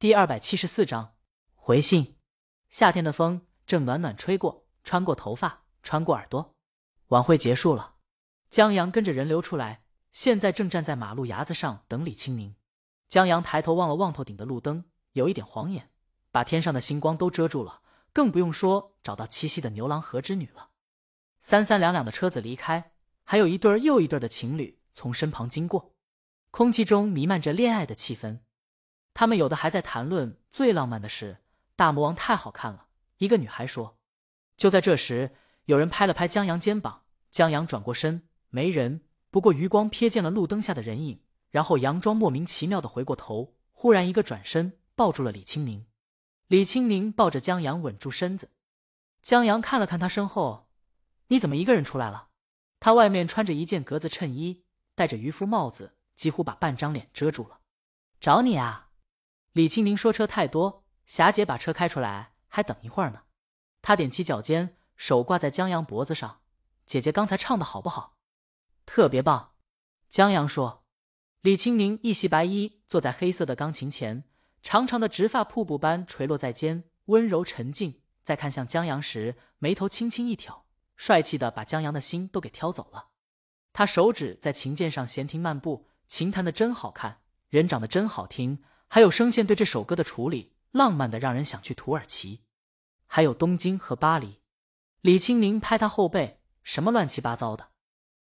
第二百七十四章回信。夏天的风正暖暖吹过，穿过头发，穿过耳朵。晚会结束了，江阳跟着人流出来，现在正站在马路牙子上等李清明。江阳抬头望了望头顶的路灯，有一点晃眼，把天上的星光都遮住了，更不用说找到七夕的牛郎和织女了。三三两两的车子离开，还有一对又一对的情侣从身旁经过，空气中弥漫着恋爱的气氛。他们有的还在谈论最浪漫的事，大魔王太好看了。一个女孩说。就在这时，有人拍了拍江阳肩膀，江阳转过身，没人。不过余光瞥见了路灯下的人影，然后佯装莫名其妙的回过头，忽然一个转身抱住了李清明。李清明抱着江阳稳住身子，江阳看了看他身后，你怎么一个人出来了？他外面穿着一件格子衬衣，戴着渔夫帽子，几乎把半张脸遮住了。找你啊！李清明说：“车太多，霞姐把车开出来，还等一会儿呢。”他踮起脚尖，手挂在江阳脖子上。姐姐刚才唱的好不好？特别棒。江阳说。李清明一袭白衣，坐在黑色的钢琴前，长长的直发瀑布般垂落在肩，温柔沉静。在看向江阳时，眉头轻轻一挑，帅气的把江阳的心都给挑走了。他手指在琴键上闲庭漫步，琴弹的真好看，人长得真好听。还有声线对这首歌的处理，浪漫的让人想去土耳其，还有东京和巴黎。李清明拍他后背，什么乱七八糟的，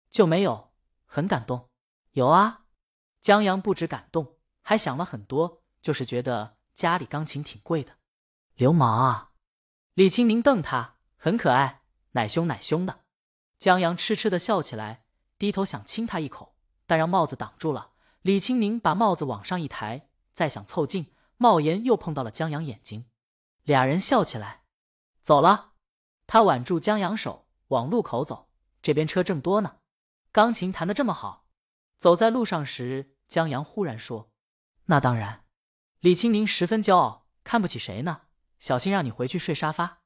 就没有很感动？有啊，江阳不止感动，还想了很多，就是觉得家里钢琴挺贵的。流氓啊！李清明瞪他，很可爱，奶凶奶凶的。江阳痴痴的笑起来，低头想亲他一口，但让帽子挡住了。李清明把帽子往上一抬。再想凑近，帽檐又碰到了江阳眼睛，俩人笑起来，走了。他挽住江阳手，往路口走，这边车正多呢。钢琴弹得这么好。走在路上时，江阳忽然说：“那当然。”李清明十分骄傲，看不起谁呢？小心让你回去睡沙发。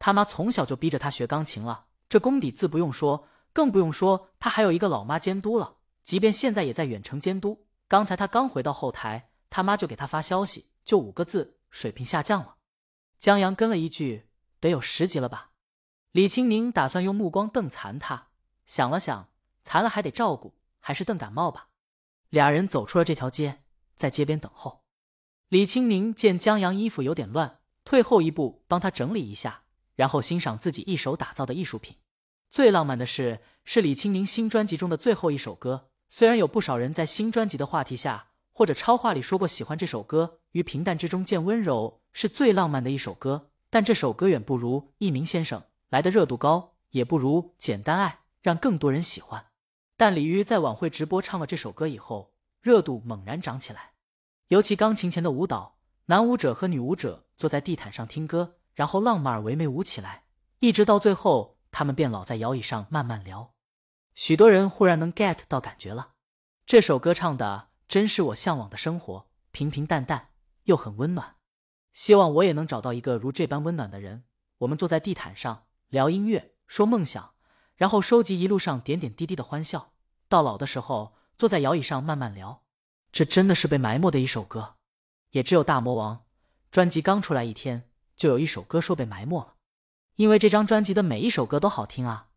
他妈从小就逼着他学钢琴了，这功底自不用说，更不用说他还有一个老妈监督了。即便现在也在远程监督。刚才他刚回到后台。他妈就给他发消息，就五个字：水平下降了。江阳跟了一句：“得有十级了吧？”李清明打算用目光瞪残他，想了想，残了还得照顾，还是瞪感冒吧。俩人走出了这条街，在街边等候。李清明见江阳衣服有点乱，退后一步帮他整理一下，然后欣赏自己一手打造的艺术品。最浪漫的是，是李清明新专辑中的最后一首歌。虽然有不少人在新专辑的话题下。或者超话里说过喜欢这首歌，于平淡之中见温柔，是最浪漫的一首歌。但这首歌远不如《一鸣先生》来的热度高，也不如《简单爱》让更多人喜欢。但李玉在晚会直播唱了这首歌以后，热度猛然涨起来。尤其钢琴前的舞蹈，男舞者和女舞者坐在地毯上听歌，然后浪漫而唯美舞起来，一直到最后，他们便老在摇椅上慢慢聊。许多人忽然能 get 到感觉了，这首歌唱的。真是我向往的生活，平平淡淡又很温暖。希望我也能找到一个如这般温暖的人。我们坐在地毯上聊音乐，说梦想，然后收集一路上点点滴滴的欢笑。到老的时候，坐在摇椅上慢慢聊。这真的是被埋没的一首歌。也只有大魔王专辑刚出来一天，就有一首歌说被埋没了。因为这张专辑的每一首歌都好听啊！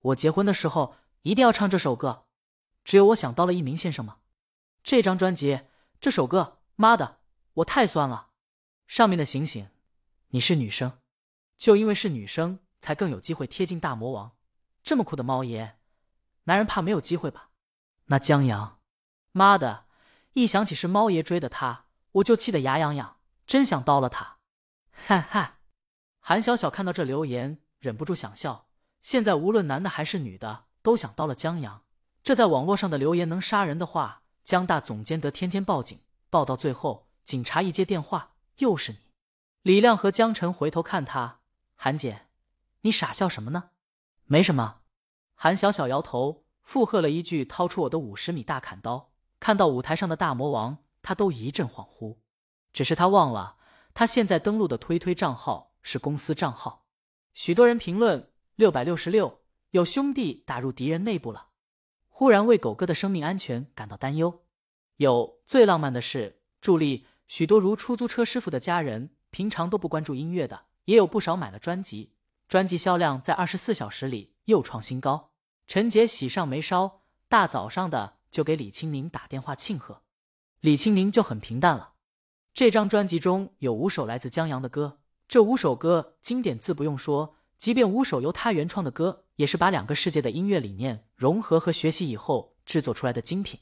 我结婚的时候一定要唱这首歌。只有我想到了一鸣先生吗？这张专辑，这首歌，妈的，我太酸了。上面的醒醒，你是女生，就因为是女生，才更有机会贴近大魔王。这么酷的猫爷，男人怕没有机会吧？那江阳，妈的，一想起是猫爷追的他，我就气得牙痒痒，真想刀了他。哈哈，韩小小看到这留言，忍不住想笑。现在无论男的还是女的，都想刀了江阳。这在网络上的留言能杀人的话。江大总监得天天报警，报到最后，警察一接电话，又是你。李亮和江晨回头看他，韩姐，你傻笑什么呢？没什么。韩小小摇头，附和了一句：“掏出我的五十米大砍刀。”看到舞台上的大魔王，他都一阵恍惚。只是他忘了，他现在登录的推推账号是公司账号。许多人评论：六百六十六，有兄弟打入敌人内部了。忽然为狗哥的生命安全感到担忧。有最浪漫的事，助力许多如出租车师傅的家人，平常都不关注音乐的，也有不少买了专辑，专辑销量在二十四小时里又创新高。陈杰喜上眉梢，大早上的就给李青宁打电话庆贺。李青宁就很平淡了。这张专辑中有五首来自江阳的歌，这五首歌经典自不用说，即便五首由他原创的歌，也是把两个世界的音乐理念融合和学习以后制作出来的精品。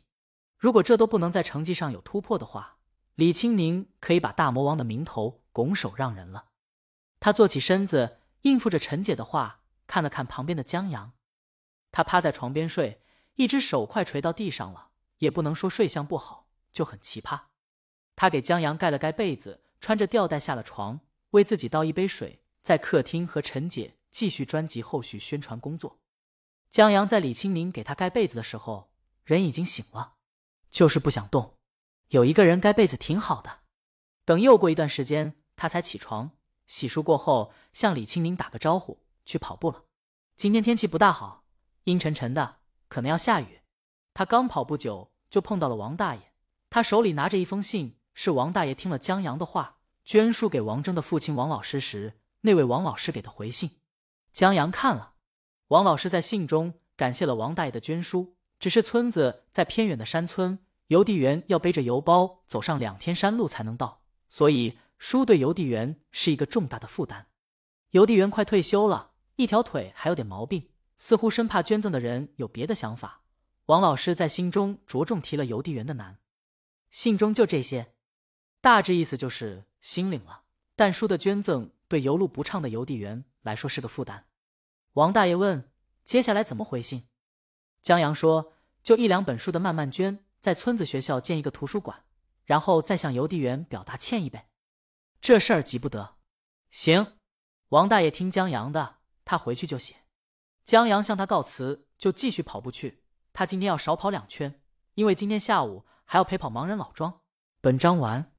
如果这都不能在成绩上有突破的话，李青宁可以把大魔王的名头拱手让人了。他坐起身子，应付着陈姐的话，看了看旁边的江阳。他趴在床边睡，一只手快垂到地上了，也不能说睡相不好，就很奇葩。他给江阳盖了盖被子，穿着吊带下了床，为自己倒一杯水，在客厅和陈姐继续专辑后续宣传工作。江阳在李青明给他盖被子的时候，人已经醒了，就是不想动。有一个人盖被子挺好的。等又过一段时间，他才起床，洗漱过后向李青明打个招呼，去跑步了。今天天气不大好。阴沉沉的，可能要下雨。他刚跑不久，就碰到了王大爷。他手里拿着一封信，是王大爷听了江阳的话，捐书给王峥的父亲王老师时，那位王老师给的回信。江阳看了，王老师在信中感谢了王大爷的捐书，只是村子在偏远的山村，邮递员要背着邮包走上两天山路才能到，所以书对邮递员是一个重大的负担。邮递员快退休了，一条腿还有点毛病。似乎生怕捐赠的人有别的想法，王老师在信中着重提了邮递员的难。信中就这些，大致意思就是心领了，但书的捐赠对邮路不畅的邮递员来说是个负担。王大爷问：“接下来怎么回信？”江阳说：“就一两本书的慢慢捐，在村子学校建一个图书馆，然后再向邮递员表达歉意呗。这事儿急不得。”行，王大爷听江阳的，他回去就写。江阳向他告辞，就继续跑步去。他今天要少跑两圈，因为今天下午还要陪跑盲人老庄。本章完。